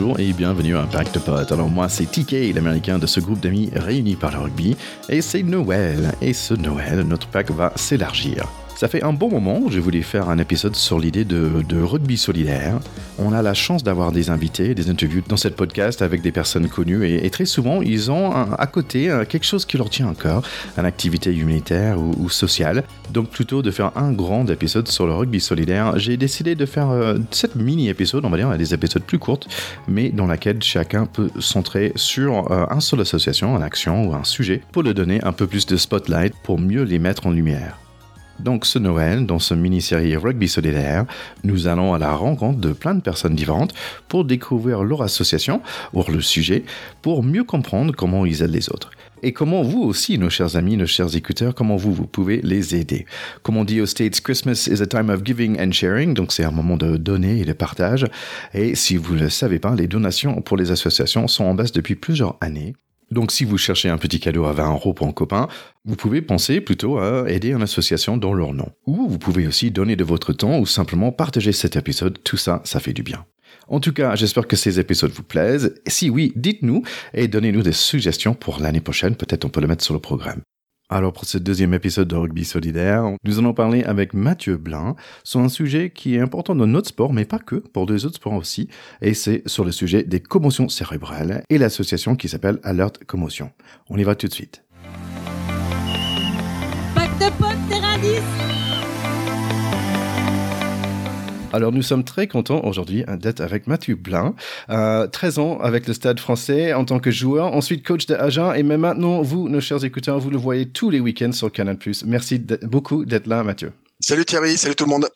bonjour et bienvenue à Impact Pot. Alors moi c'est TK, l'américain de ce groupe d'amis réunis par le rugby, et c'est Noël. Et ce Noël, notre pack va s'élargir. Ça fait un bon moment que je voulais faire un épisode sur l'idée de, rugby solidaire. On a la chance d'avoir des invités, des interviews dans cette podcast avec des personnes connues et, très souvent ils ont à côté quelque chose qui leur tient encore, une activité humanitaire ou, sociale. Donc plutôt de faire un grand épisode sur le rugby solidaire, j'ai décidé de faire euh, cette mini-épisode, on va dire, des épisodes plus courtes, mais dans laquelle chacun peut centrer sur euh, un seul association, une action ou un sujet pour le donner un peu plus de spotlight pour mieux les mettre en lumière. Donc ce Noël, dans ce mini-série Rugby Solidaire, nous allons à la rencontre de plein de personnes différentes pour découvrir leur association ou le sujet, pour mieux comprendre comment ils aident les autres. Et comment vous aussi, nos chers amis, nos chers écouteurs, comment vous, vous pouvez les aider. Comme on dit aux States, Christmas is a time of giving and sharing, donc c'est un moment de donner et de partage. Et si vous ne le savez pas, les donations pour les associations sont en baisse depuis plusieurs années. Donc si vous cherchez un petit cadeau à 20 euros pour un copain, vous pouvez penser plutôt à aider une association dans leur nom. Ou vous pouvez aussi donner de votre temps ou simplement partager cet épisode, tout ça, ça fait du bien. En tout cas, j'espère que ces épisodes vous plaisent. Si oui, dites-nous et donnez-nous des suggestions pour l'année prochaine, peut-être on peut le mettre sur le programme. Alors pour ce deuxième épisode de Rugby Solidaire, nous allons parler avec Mathieu Blin sur un sujet qui est important dans notre sport, mais pas que, pour deux autres sports aussi, et c'est sur le sujet des commotions cérébrales et l'association qui s'appelle Alert Commotion. On y va tout de suite. Alors nous sommes très contents aujourd'hui d'être avec Mathieu Blin, euh, 13 ans avec le Stade français en tant que joueur, ensuite coach de Agen et même maintenant vous, nos chers écouteurs, vous le voyez tous les week-ends sur Canal+. Merci beaucoup d'être là Mathieu. Salut Thierry, salut tout le monde.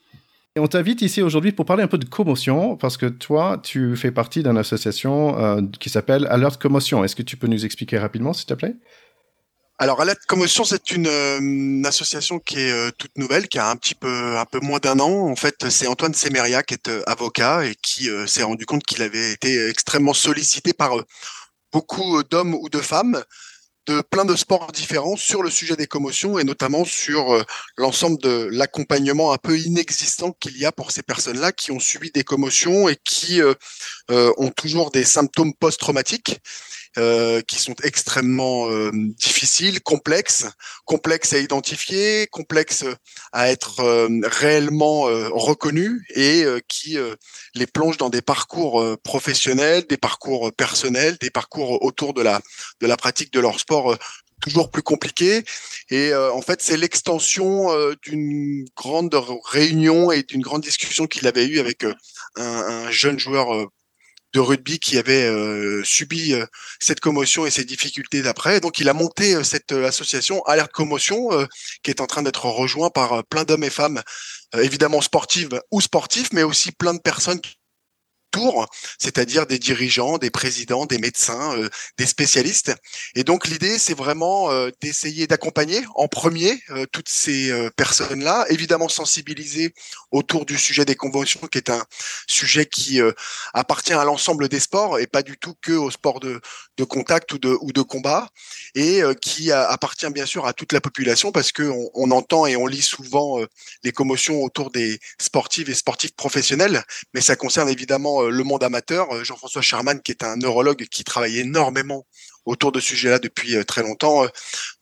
Et on t'invite ici aujourd'hui pour parler un peu de commotion, parce que toi, tu fais partie d'une association euh, qui s'appelle Alert Commotion. Est-ce que tu peux nous expliquer rapidement, s'il te plaît? Alors, Alerte Commotion, c'est une, euh, association qui est euh, toute nouvelle, qui a un petit peu, un peu moins d'un an. En fait, c'est Antoine Semeria qui est euh, avocat et qui s'est rendu compte qu'il avait été extrêmement sollicité par beaucoup d'hommes ou de femmes de plein de sports différents sur le sujet des commotions et notamment sur l'ensemble de l'accompagnement un peu inexistant qu'il y a pour ces personnes-là qui ont subi des commotions et qui ont toujours des symptômes post-traumatiques euh, qui sont extrêmement euh, difficiles, complexes, complexes à identifier, complexes à être euh, réellement reconnus et qui les plongent dans des parcours professionnels, des parcours personnels, des parcours autour de la de la pratique de leur sport toujours plus compliqués. Et en fait, c'est l'extension d'une grande réunion et d'une grande discussion qu'il avait eue avec un, un, jeune joueur de rugby qui avait euh, subi euh, cette commotion et ces difficultés d'après. Donc il a monté euh, cette association Alerte Commotion qui est en train d'être rejoint par plein d'hommes et femmes, évidemment sportives ou sportifs, mais aussi plein de personnes c'est-à-dire des dirigeants, des présidents, des médecins, euh, des spécialistes. Et donc l'idée, c'est vraiment euh, d'essayer d'accompagner en premier euh, toutes ces personnes-là, évidemment sensibiliser autour du sujet des conventions, qui est un sujet qui appartient à l'ensemble des sports et pas du tout que aux sports de, contact ou de, combat, et qui appartient bien sûr à toute la population parce que on, entend et on lit souvent les commotions autour des sportives et sportifs professionnels, mais ça concerne évidemment euh, le monde amateur. Euh, Jean-François Charman, qui est un neurologue qui travaille énormément autour de ce sujet-là depuis euh, très longtemps,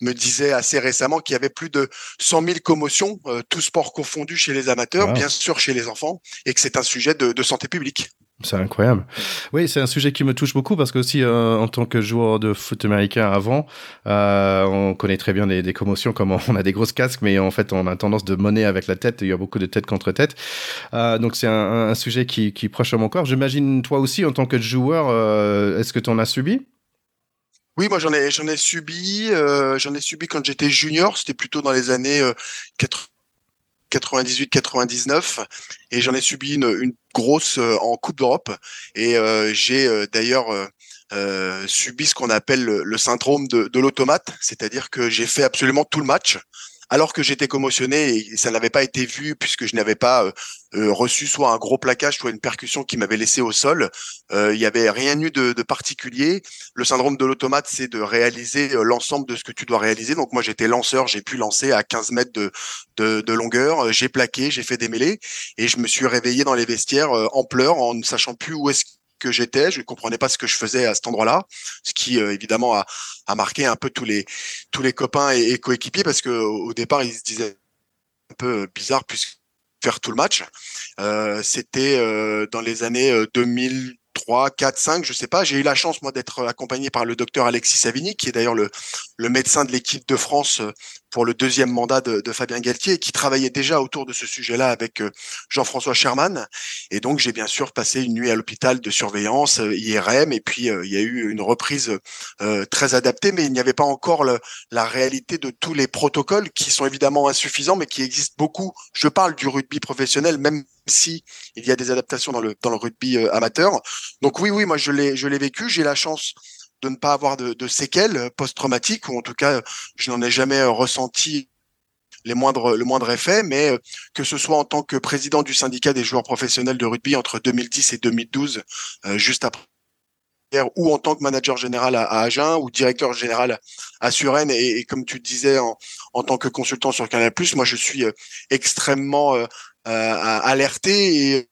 me disait assez récemment qu'il y avait plus de 100 000 commotions, tout sport confondu chez les amateurs, bien sûr chez les enfants, et que c'est un sujet de santé publique. C'est incroyable. Oui, c'est un sujet qui me touche beaucoup parce que aussi euh, en tant que joueur de foot américain avant, euh, on connaît très bien des, commotions comme on a des grosses casques, mais en fait on a tendance de monnaie avec la tête. Il y a beaucoup de tête contre tête. Euh, donc c'est un, un, sujet qui, qui proche à mon corps. J'imagine toi aussi en tant que joueur, euh, est-ce que tu en as subi? Oui, moi j'en ai j'en ai subi, euh, j'en ai subi quand j'étais junior. C'était plutôt dans les années 80 98-99 et j'en ai subi une, grosse euh, en Coupe d'Europe. Et euh, j'ai euh, d'ailleurs subi ce qu'on appelle le, syndrome de l'automate, c'est-à-dire que j'ai fait absolument tout le match alors que j'étais commotionné et ça n'avait pas été vu puisque je n'avais pas euh, euh, reçu soit un gros plaquage, soit une percussion qui m'avait laissé au sol. Euh, il n'y avait rien eu de, de particulier. Le syndrome de l'automate, c'est de réaliser l'ensemble de ce que tu dois réaliser. Donc moi, j'étais lanceur, j'ai pu lancer à 15 mètres de, de, de longueur. J'ai plaqué, j'ai fait des mêlées et je me suis réveillé dans les vestiaires en pleurs, en ne sachant plus où est-ce que j'étais. Je ne comprenais pas ce que je faisais à cet endroit-là, ce qui évidemment a, a, marqué un peu tous les tous les copains et, coéquipiers parce que au départ ils se disaient un peu bizarre puisque faire tout le match. C'était dans les années 2000 3, 4, 5, je sais pas. J'ai eu la chance, moi, d'être accompagné par le docteur Alexis Savigny, qui est d'ailleurs le, médecin de l'équipe de France euh, pour le deuxième mandat de, Fabien Galtier, qui travaillait déjà autour de ce sujet-là avec euh, Jean-François Sherman. Et donc, j'ai bien sûr passé une nuit à l'hôpital de surveillance, euh, IRM, et puis il y a eu une reprise très adaptée, mais il n'y avait pas encore la réalité de tous les protocoles qui sont évidemment insuffisants, mais qui existent beaucoup. Je parle du rugby professionnel, même si il y a des adaptations dans le dans le rugby amateur. Donc oui, oui, moi je l'ai je l'ai vécu. J'ai la chance de ne pas avoir de, de séquelles post-traumatiques, ou en tout cas, je n'en ai jamais euh, ressenti les moindres, le moindre effet, mais euh, que ce soit en tant que président du syndicat des joueurs professionnels de rugby entre 2010 et 2012, euh, juste après ou en tant que manager général à, Agen ou directeur général à Suresnes et, comme tu disais en, en, tant que consultant sur Canal+, moi je suis extrêmement euh, alerté et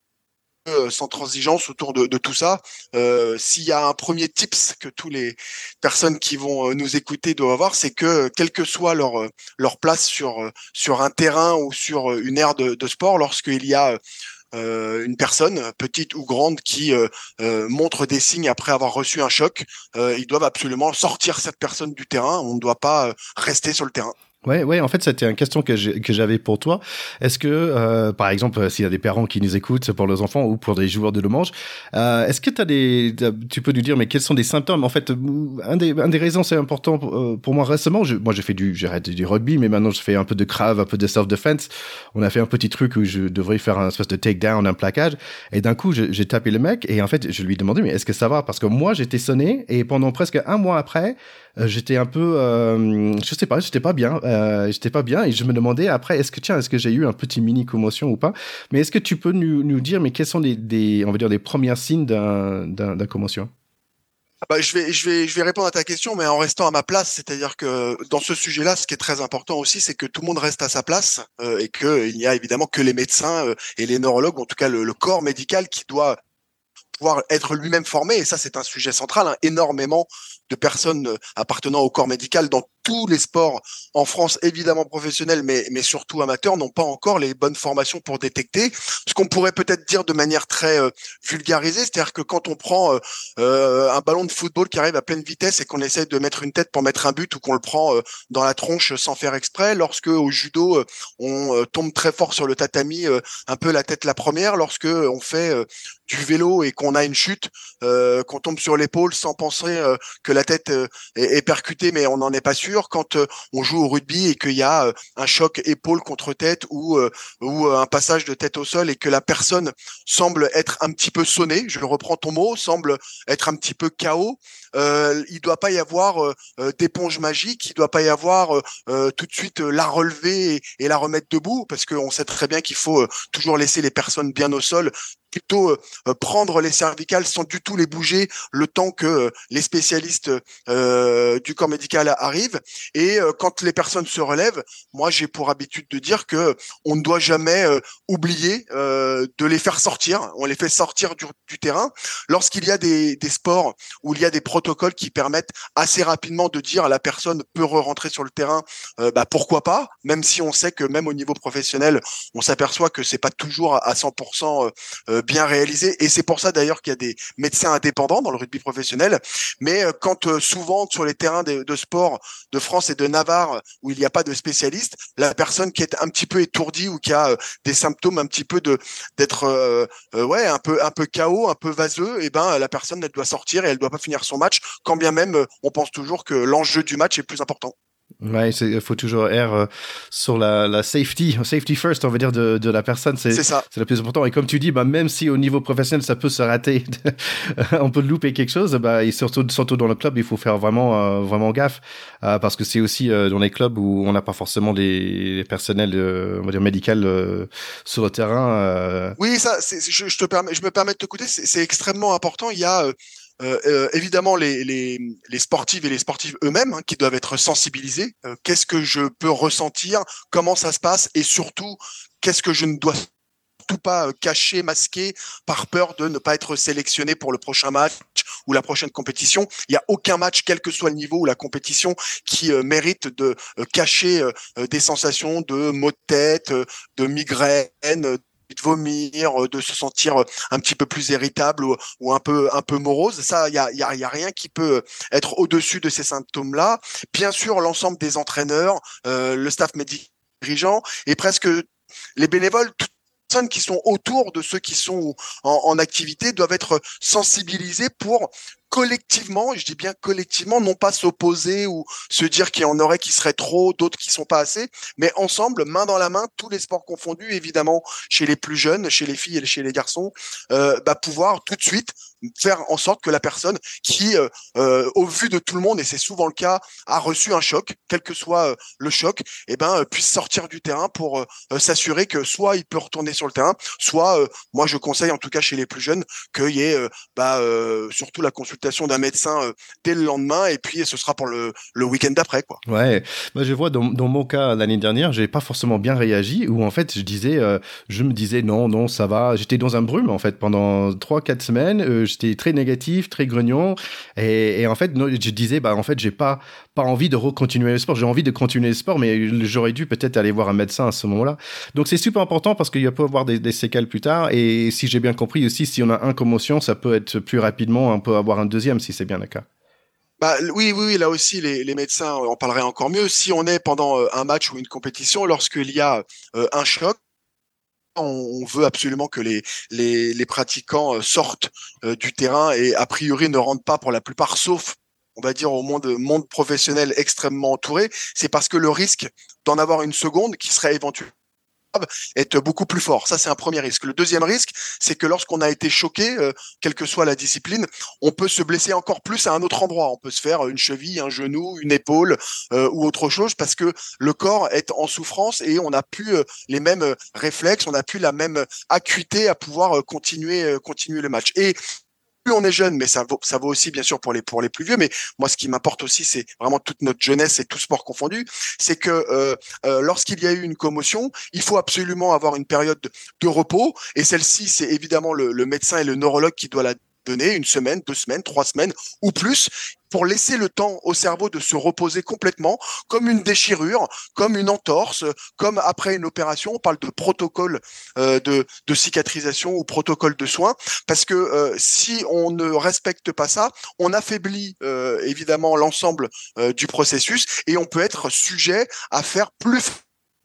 euh, sans transigence autour de, tout ça. Euh, s'il y a un premier tips que tous les personnes qui vont euh, nous écouter doivent avoir, c'est que quelle que soit leur leur place sur sur un terrain ou sur une aire de, de sport, lorsqu'il y a une personne, petite ou grande, qui montre des signes après avoir reçu un choc, ils doivent absolument sortir cette personne du terrain. On ne doit pas rester sur le terrain. Ouais, ouais. En fait, c'était une question que j'avais pour toi. Est-ce que, euh, par exemple, s'il y a des parents qui nous écoutent pour leurs enfants ou pour des joueurs de le mange, euh, est-ce que as des, tu peux nous dire, mais quels sont des symptômes? En fait, un des, un des raisons, c'est important euh, pour, moi récemment. Je, moi, j'ai fait du, j'ai du rugby, mais maintenant, je fais un peu de crave, un peu de self-defense. On a fait un petit truc où je devrais faire un espèce de takedown, un plaquage, et d'un coup, j'ai tapé le mec, et en fait, je lui ai demandé, mais est-ce que ça va? Parce que moi, j'étais sonné, et pendant presque un mois après, euh, j'étais un peu, euh, je sais pas, j'étais pas bien, euh, j'étais pas bien et je me demandais après, est-ce que tiens, est-ce que j'ai eu un petit mini commotion ou pas? Mais est-ce que tu peux nous, nous, dire, mais quels sont des, des, on va dire, des premiers signes d'un, d'un, commotion? Ah bah, je vais, je vais, je vais répondre à ta question, mais en restant à ma place, c'est-à-dire que dans ce sujet-là, ce qui est très important aussi, c'est que tout le monde reste à sa place euh, et qu'il n'y a évidemment que les médecins euh, et les neurologues, en tout cas le, le corps médical, qui doit pouvoir être lui-même formé. Et ça, c'est un sujet central. Hein. Énormément de personnes euh, appartenant au corps médical dans tous les sports en France, évidemment professionnels, mais, mais surtout amateurs, n'ont pas encore les bonnes formations pour détecter. Ce qu'on pourrait peut-être dire de manière très euh, vulgarisée, c'est-à-dire que quand on prend euh, un ballon de football qui arrive à pleine vitesse et qu'on essaie de mettre une tête pour mettre un but ou qu'on le prend dans la tronche sans faire exprès, lorsque au judo on tombe très fort sur le tatami, un peu la tête la première, lorsque on fait du vélo et qu'on a une chute, qu'on tombe sur l'épaule sans penser que la tête est, est percutée, mais on n'en est pas sûr quand euh, on joue au rugby et qu'il y a euh, un choc épaule contre tête ou euh, ou un passage de tête au sol et que la personne semble être un petit peu sonnée, je reprends ton mot, semble être un petit peu chaos, euh, il doit pas y avoir d'éponge magique, il doit pas y avoir tout de suite la relever et, la remettre debout parce qu'on sait très bien qu'il faut toujours laisser les personnes bien au sol plutôt euh, prendre les cervicales sans du tout les bouger le temps que euh, les spécialistes euh, du corps médical arrivent. Et quand les personnes se relèvent, moi j'ai pour habitude de dire que on ne doit jamais oublier de les faire sortir. On les fait sortir du, du terrain lorsqu'il y a des, des, sports où il y a des protocoles qui permettent assez rapidement de dire à la personne peut re-rentrer sur le terrain. bah pourquoi pas Même si on sait que même au niveau professionnel, on s'aperçoit que c'est pas toujours à 100% bien réalisé. Et c'est pour ça d'ailleurs qu'il y a des médecins indépendants dans le rugby professionnel. Mais euh, quand euh, souvent sur les terrains de, sport de France et de Navarre où il n'y a pas de spécialiste, la personne qui est un petit peu étourdie ou qui a euh, des symptômes un petit peu de d'être ouais un peu un peu chaos, un peu vaseux, et eh ben la personne elle doit sortir et elle doit pas finir son match, quand bien même on pense toujours que l'enjeu du match est plus important. Ouais, il faut toujours errer euh, sur la, la, safety, safety first, on va dire, de, de la personne. C'est ça. C'est le plus important. Et comme tu dis, bah, même si au niveau professionnel, ça peut se rater, on peut louper quelque chose, bah, et surtout, surtout dans le club, il faut faire vraiment, euh, vraiment gaffe, euh, parce que c'est aussi dans les clubs où on n'a pas forcément les, les personnels, on va dire, médical sur le terrain. Oui, ça, je, je, te permets, je me permets de te écouter, c'est extrêmement important. Il y a euh, euh, évidemment les, les, les, sportives et les sportifs eux-mêmes hein, qui doivent être sensibilisés. Euh, qu'est-ce que je peux ressentir Comment ça se passe Et surtout, qu'est-ce que je ne dois surtout pas caché, masqué, par peur de ne pas être sélectionné pour le prochain match ou la prochaine compétition. Il n'y a aucun match, quel que soit le niveau ou la compétition, qui mérite de cacher des sensations de maux de tête, de migraine, de vomir, de se sentir un petit peu plus irritable ou, un peu un peu morose. Ça, il y a, y, a, y a rien qui peut être au-dessus de ces symptômes-là. Bien sûr, l'ensemble des entraîneurs, le staff médical dirigeant et presque les bénévoles, toutes personnes qui sont autour de ceux qui sont en, en activité doivent être sensibilisés pour collectivement, je dis bien collectivement, non pas s'opposer ou se dire qu'il y en aurait qui seraient trop, d'autres qui sont pas assez, mais ensemble, main dans la main, tous les sports confondus, évidemment, chez les plus jeunes, chez les filles et chez les garçons, euh, bah, pouvoir tout de suite faire en sorte que la personne qui, euh, euh, au vu de tout le monde, et c'est souvent le cas, a reçu un choc, quel que soit le choc, et eh ben puisse sortir du terrain pour s'assurer que soit il peut retourner sur le terrain, soit moi je conseille en tout cas chez les plus jeunes qu'il y ait bah, surtout la consultation d'un médecin dès le lendemain, et puis ce sera pour le, week-end d'après quoi. Ouais, moi je vois dans, mon cas l'année dernière, j'ai pas forcément bien réagi, où en fait je disais, je me disais non non ça va, j'étais dans un brume en fait pendant trois quatre semaines j'étais très négatif, très grognon. Et, en fait, je disais, bah, en fait, j'ai pas, pas envie de recontinuer le sport. J'ai envie de continuer le sport, mais j'aurais dû peut-être aller voir un médecin à ce moment-là. Donc, c'est super important parce qu'il peut y avoir des, séquelles plus tard. Et si j'ai bien compris aussi, si on a un commotion, ça peut être plus rapidement, on peut avoir un deuxième si c'est bien le cas. Bah, oui, oui, là aussi, les, médecins en parleraient encore mieux. Si on est pendant euh, un match ou une compétition, lorsqu'il y a euh, un choc, on veut absolument que les, les, pratiquants euh, sortent euh, du terrain et a priori ne rentrent pas pour la plupart, sauf on va dire au monde, monde professionnel extrêmement entouré, c'est parce que le risque d'en avoir une seconde qui serait éventuellement est beaucoup plus fort. Ça, c'est un premier risque. Le deuxième risque, c'est que lorsqu'on a été choqué, euh, quelle que soit la discipline, on peut se blesser encore plus à un autre endroit. On peut se faire une cheville, un genou, une épaule euh, ou autre chose parce que le corps est en souffrance et on n'a plus euh, les mêmes réflexes, on n'a plus la même acuité à pouvoir continuer, continuer le match. Plus on est jeune, mais ça vaut, ça vaut aussi bien sûr pour les pour les plus vieux. Mais moi, ce qui m'importe aussi, c'est vraiment toute notre jeunesse et tout sport confondu, c'est que euh, euh, lorsqu'il y a eu une commotion, il faut absolument avoir une période de, repos. Et celle-ci, c'est évidemment le, le médecin et le neurologue qui doit la donner une semaine, deux semaines, trois semaines ou plus pour laisser le temps au cerveau de se reposer complètement, comme une déchirure, comme une entorse, comme après une opération. On parle de protocole euh, de, cicatrisation ou protocole de soins, parce que euh, si on ne respecte pas ça, on affaiblit euh, évidemment l'ensemble du processus et on peut être sujet à faire plus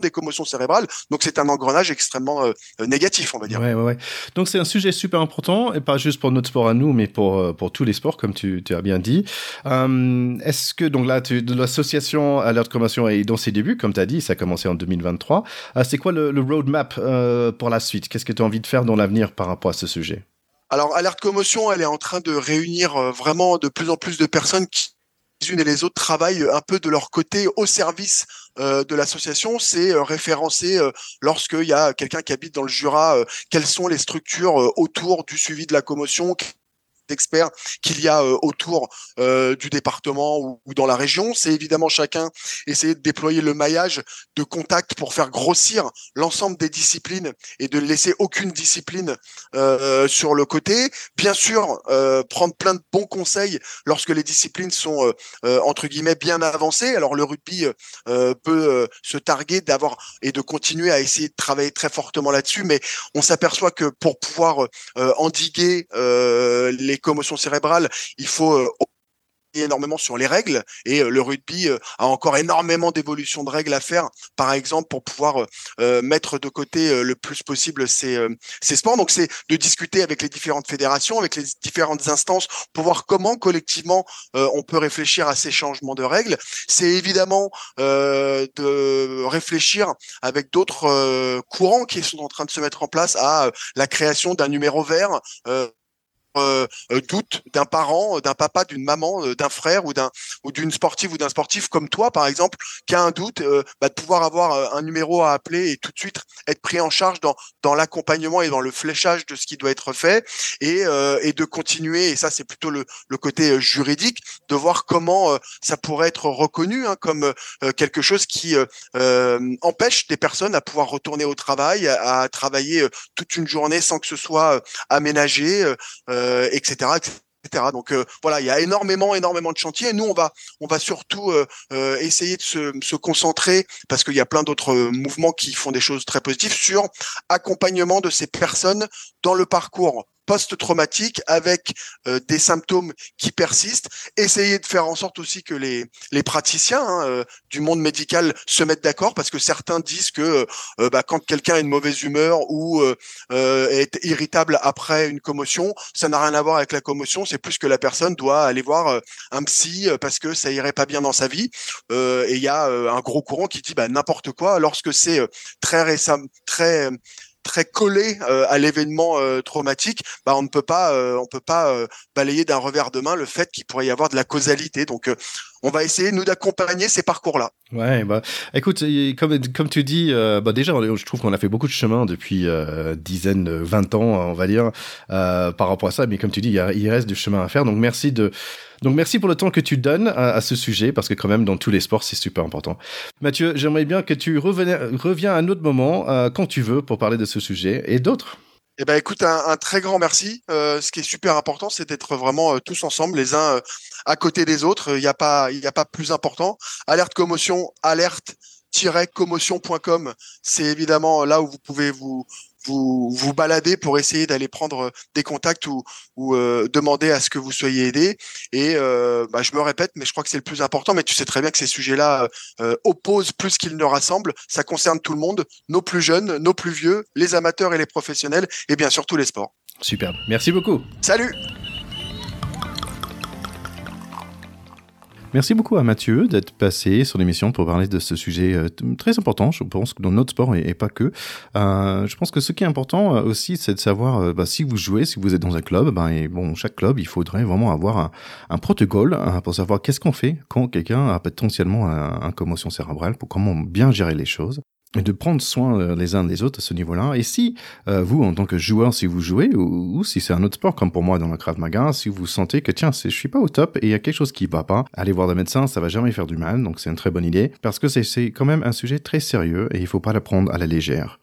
des commotions cérébrales. Donc c'est un engrenage extrêmement euh, négatif, on va dire. Ouais, ouais, ouais. Donc c'est un sujet super important, et pas juste pour notre sport à nous, mais pour, euh, pour tous les sports, comme tu, tu as bien dit. Euh, Est-ce que, donc là, l'association Alerte Commotion est dans ses débuts, comme tu as dit, ça a commencé en 2023. Euh, c'est quoi le, le roadmap pour la suite? Qu'est-ce que tu as envie de faire dans l'avenir par rapport à ce sujet? Alors, Alerte Commotion, elle est en train de réunir vraiment de plus en plus de personnes qui unes et les autres travaillent un peu de leur côté au service euh, de l'association. C'est euh, référencer euh, lorsqu'il y a quelqu'un qui habite dans le Jura, quelles sont les structures autour du suivi de la commotion, d'experts qu'il y a euh, autour euh, du département ou, dans la région. C'est évidemment chacun essayer de déployer le maillage de contact pour faire grossir l'ensemble des disciplines et de laisser aucune discipline euh, sur le côté. Bien sûr, prendre plein de bons conseils lorsque les disciplines sont entre guillemets bien avancées. Alors le rugby peut se targuer d'avoir et de continuer à essayer de travailler très fortement là-dessus, mais on s'aperçoit que pour pouvoir endiguer les commotion cérébrale, il faut euh, énormément sur les règles. Et euh, le rugby euh, a encore énormément d'évolution de règles à faire par exemple pour pouvoir mettre de côté le plus possible ces, ces sports. Donc c'est de discuter avec les différentes fédérations avec les différentes instances pour voir comment collectivement on peut réfléchir à ces changements de règles. C'est évidemment de réfléchir avec d'autres courants qui sont en train de se mettre en place à la création d'un numéro vert doute d'un parent, d'un papa, d'une maman, d'un frère ou d'un ou d'une sportive ou d'un sportif comme toi, par exemple, qui a un doute, bah, de pouvoir avoir un numéro à appeler et tout de suite être pris en charge dans dans l'accompagnement et dans le fléchage de ce qui doit être fait et et de continuer. Et ça, c'est plutôt le le côté juridique de voir comment ça pourrait être reconnu hein, comme quelque chose qui empêche des personnes à pouvoir retourner au travail, à, travailler toute une journée sans que ce soit aménagé, etc., etc. Donc voilà, il y a énormément, énormément de chantiers. Et nous, on va, on va surtout essayer de se, se, concentrer parce qu'il y a plein d'autres mouvements qui font des choses très positives sur accompagnement de ces personnes dans le parcours post-traumatique avec euh, des symptômes qui persistent. Essayer de faire en sorte aussi que les, les praticiens hein, euh, du monde médical se mettent d'accord parce que certains disent que euh, bah, quand quelqu'un est de mauvaise humeur ou est irritable après une commotion, ça n'a rien à voir avec la commotion, c'est plus que la personne doit aller voir un psy parce que ça irait pas bien dans sa vie. et il y a un gros courant qui dit bah, n'importe quoi lorsque c'est très récent, très très collé euh, à l'événement euh, traumatique, bah on ne peut pas, euh, on peut pas balayer d'un revers de main le fait qu'il pourrait y avoir de la causalité. Donc on va essayer nous d'accompagner ces parcours-là. Ouais, bah écoute, comme comme tu dis, bah déjà je trouve qu'on a fait beaucoup de chemin depuis euh, dizaines, 20 ans, on va dire, par rapport à ça. Mais comme tu dis, il, reste du chemin à faire. Donc merci de donc merci pour le temps que tu donnes à, ce sujet, parce que quand même dans tous les sports, c'est super important. Mathieu, j'aimerais bien que tu reviens à un autre moment, euh, quand tu veux, pour parler de ce sujet et d'autres? Eh ben, écoute, un, très grand merci. Euh, ce qui est super important, c'est d'être vraiment euh, tous ensemble, les uns à côté des autres. Il n'y a pas, il a pas plus important. Alerte commotion, alerte commotion.com, c'est évidemment là où vous pouvez vous vous vous baladez pour essayer d'aller prendre des contacts ou, ou euh, demander à ce que vous soyez aidé. Et euh, bah, je me répète, mais je crois que c'est le plus important. Mais tu sais très bien que ces sujets-là euh, opposent plus qu'ils ne rassemblent. Ça concerne tout le monde, nos plus jeunes, nos plus vieux, les amateurs et les professionnels, et bien sûr tous les sports. Super. Merci beaucoup. Salut. Merci beaucoup à Mathieu d'être passé sur l'émission pour parler de ce sujet euh, très important, je pense, dans notre sport et, pas que. Euh, je pense que ce qui est important euh, aussi, c'est de savoir bah, si vous jouez, si vous êtes dans un club, ben, et bon, chaque club, il faudrait vraiment avoir un, protocole hein, pour savoir qu'est-ce qu'on fait quand quelqu'un a potentiellement un, un commotion cérébrale, pour comment bien gérer les choses de prendre soin euh, les uns des autres à ce niveau-là. Et si euh, vous, en tant que joueur, si vous jouez, ou, si c'est un autre sport comme pour moi dans le Krav Maga, si vous sentez que tiens, je suis pas au top et il y a quelque chose qui va pas, allez voir le médecin, ça va jamais faire du mal, donc c'est une très bonne idée, parce que c'est quand même un sujet très sérieux et il faut pas le prendre à la légère.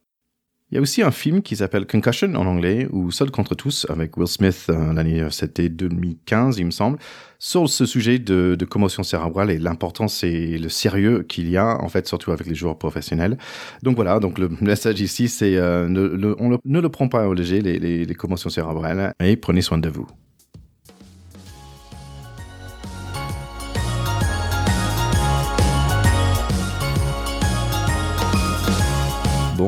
Il y a aussi un film qui s'appelle Concussion en anglais, ou Seul contre tous, avec Will Smith, euh, l'année, c'était 2015, il me semble, sur ce sujet de, de commotion cérébrale et l'importance et le sérieux qu'il y a, en fait, surtout avec les joueurs professionnels. Donc voilà, donc le message ici, c'est euh, ne, on ne le prend pas au léger, les commotions cérébrales, et prenez soin de vous.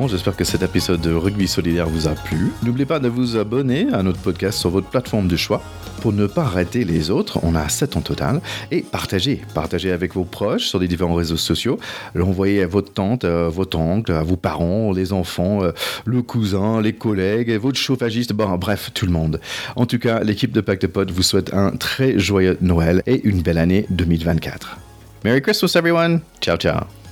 J'espère que cet épisode de Rugby Solidaire vous a plu. N'oubliez pas de vous abonner à notre podcast sur votre plateforme de choix pour ne pas rater les autres. On a 7 en total. Et partagez. Partagez avec vos proches sur les différents réseaux sociaux. L'envoyez à votre tante, à votre oncle, à vos parents, les enfants, euh, le cousin, les collègues, votre chauffagiste, bref, tout le monde. En tout cas, l'équipe de Pacte Pod vous souhaite un très joyeux Noël et une belle année 2024. Merry Christmas everyone. Ciao ciao.